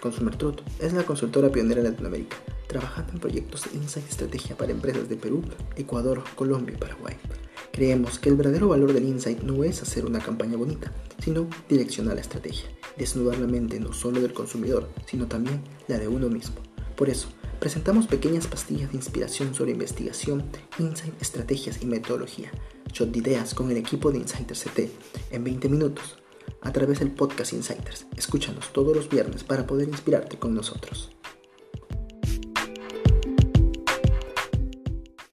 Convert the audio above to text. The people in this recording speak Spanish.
Consumer Truth es la consultora pionera en Latinoamérica, trabajando en proyectos de insight y estrategia para empresas de Perú, Ecuador, Colombia y Paraguay. Creemos que el verdadero valor del insight no es hacer una campaña bonita, sino direccionar la estrategia, desnudar la mente no solo del consumidor, sino también la de uno mismo. Por eso, presentamos pequeñas pastillas de inspiración sobre investigación, insight, estrategias y metodología. Shot de ideas con el equipo de Insiders CT en 20 minutos a través del podcast Insiders. Escúchanos todos los viernes para poder inspirarte con nosotros.